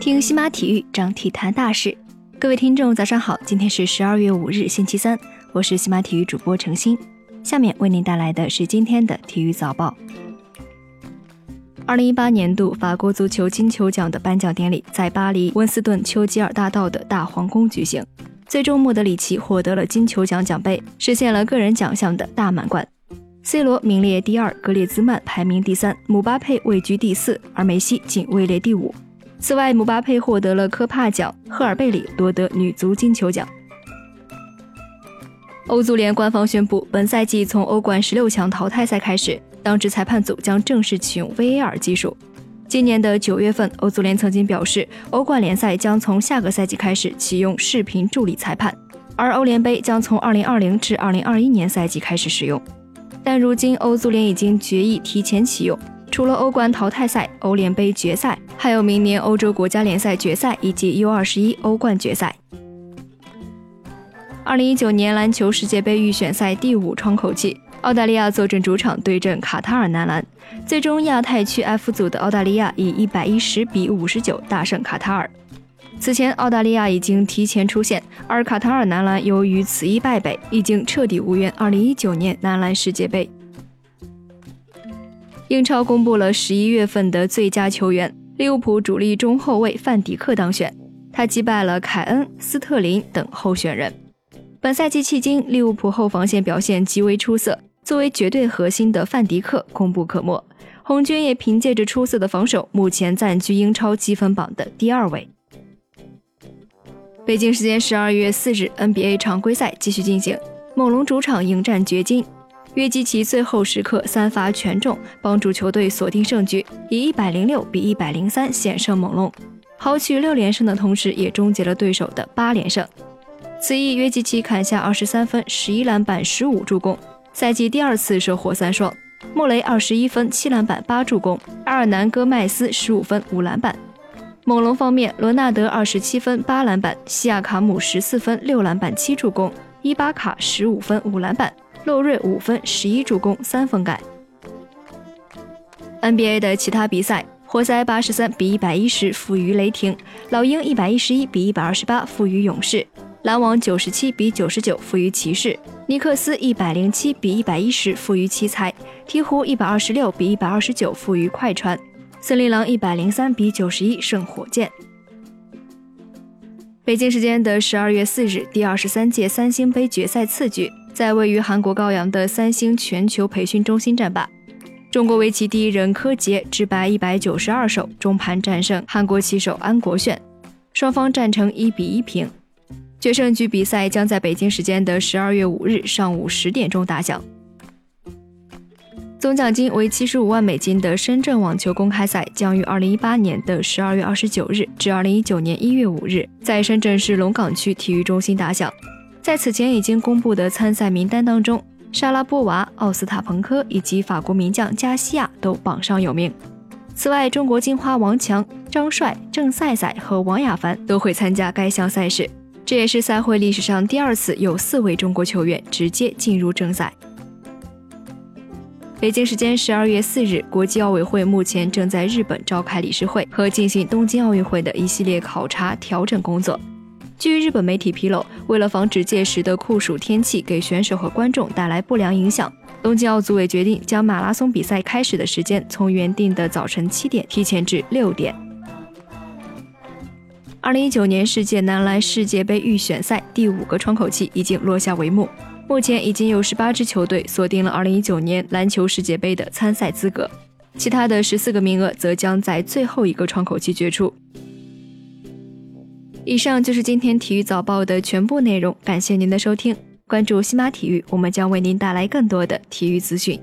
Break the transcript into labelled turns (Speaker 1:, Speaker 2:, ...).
Speaker 1: 听西马体育，张体坛大事。各位听众，早上好，今天是十二月五日，星期三，我是西马体育主播程鑫。下面为您带来的是今天的体育早报。二零一八年度法国足球金球奖的颁奖典礼在巴黎温斯顿丘吉尔大道的大皇宫举行，最终莫德里奇获得了金球奖奖杯，实现了个人奖项的大满贯。C 罗名列第二，格列兹曼排名第三，姆巴佩位居第四，而梅西仅位列第五。此外，姆巴佩获得了科帕奖，赫尔贝里夺得女足金球奖。欧足联官方宣布，本赛季从欧冠十六强淘汰赛开始，当值裁判组将正式启用 VAR 技术。今年的九月份，欧足联曾经表示，欧冠联赛将从下个赛季开始启用视频助理裁判，而欧联杯将从二零二零至二零二一年赛季开始使用。但如今，欧足联已经决议提前启用。除了欧冠淘汰赛、欧联杯决赛，还有明年欧洲国家联赛决赛以及 U 二十一欧冠决赛。二零一九年篮球世界杯预选赛第五窗口期，澳大利亚坐镇主场对阵卡塔尔男篮，最终亚太区 F 组的澳大利亚以一百一十比五十九大胜卡塔尔。此前，澳大利亚已经提前出线，而卡塔尔男篮由于此役败北，已经彻底无缘二零一九年男篮世界杯。英超公布了十一月份的最佳球员，利物浦主力中后卫范迪克当选，他击败了凯恩、斯特林等候选人。本赛季迄今，利物浦后防线表现极为出色，作为绝对核心的范迪克功不可没。红军也凭借着出色的防守，目前暂居英超积分榜的第二位。北京时间十二月四日，NBA 常规赛继续进行，猛龙主场迎战掘金。约基奇最后时刻三罚全中，帮助球队锁定胜局，以一百零六比一百零三险胜猛龙，豪取六连胜的同时，也终结了对手的八连胜。此役约基奇砍下二十三分、十一篮板、十五助攻，赛季第二次收获三双。莫雷二十一分、七篮板、八助攻；阿尔南戈麦斯十五分、五篮板。猛龙方面，罗纳德二十七分、八篮板；西亚卡姆十四分、六篮板、七助攻；伊巴卡十五分、五篮板。洛瑞五分十一助攻三分盖。NBA 的其他比赛，活塞八十三比一百一十负于雷霆，老鹰一百一十一比一百二十八负于勇士，篮网九十七比九十九负于骑士，尼克斯一百零七比一百一十负于奇才，鹈鹕一百二十六比一百二十九负于快船，森林狼一百零三比九十一胜火箭。北京时间的十二月四日，第二十三届三星杯决赛次局。在位于韩国高阳的三星全球培训中心战罢，中国围棋第一人柯洁直白一百九十二手，中盘战胜韩国棋手安国炫，双方战成一比一平。决胜局比赛将在北京时间的十二月五日上午十点钟打响。总奖金为七十五万美金的深圳网球公开赛将于二零一八年的十二月二十九日至二零一九年一月五日在深圳市龙岗区体育中心打响。在此前已经公布的参赛名单当中，莎拉波娃、奥斯塔彭科以及法国名将加西亚都榜上有名。此外，中国金花王强、张帅、郑赛赛和王雅凡都会参加该项赛事。这也是赛会历史上第二次有四位中国球员直接进入正赛。北京时间十二月四日，国际奥委会目前正在日本召开理事会和进行东京奥运会的一系列考察调整工作。据日本媒体披露，为了防止届时的酷暑天气给选手和观众带来不良影响，东京奥组委决定将马拉松比赛开始的时间从原定的早晨七点提前至六点。二零一九年世界男篮世界杯预选赛第五个窗口期已经落下帷幕，目前已经有十八支球队锁定了二零一九年篮球世界杯的参赛资格，其他的十四个名额则将在最后一个窗口期决出。以上就是今天体育早报的全部内容，感谢您的收听。关注西马体育，我们将为您带来更多的体育资讯。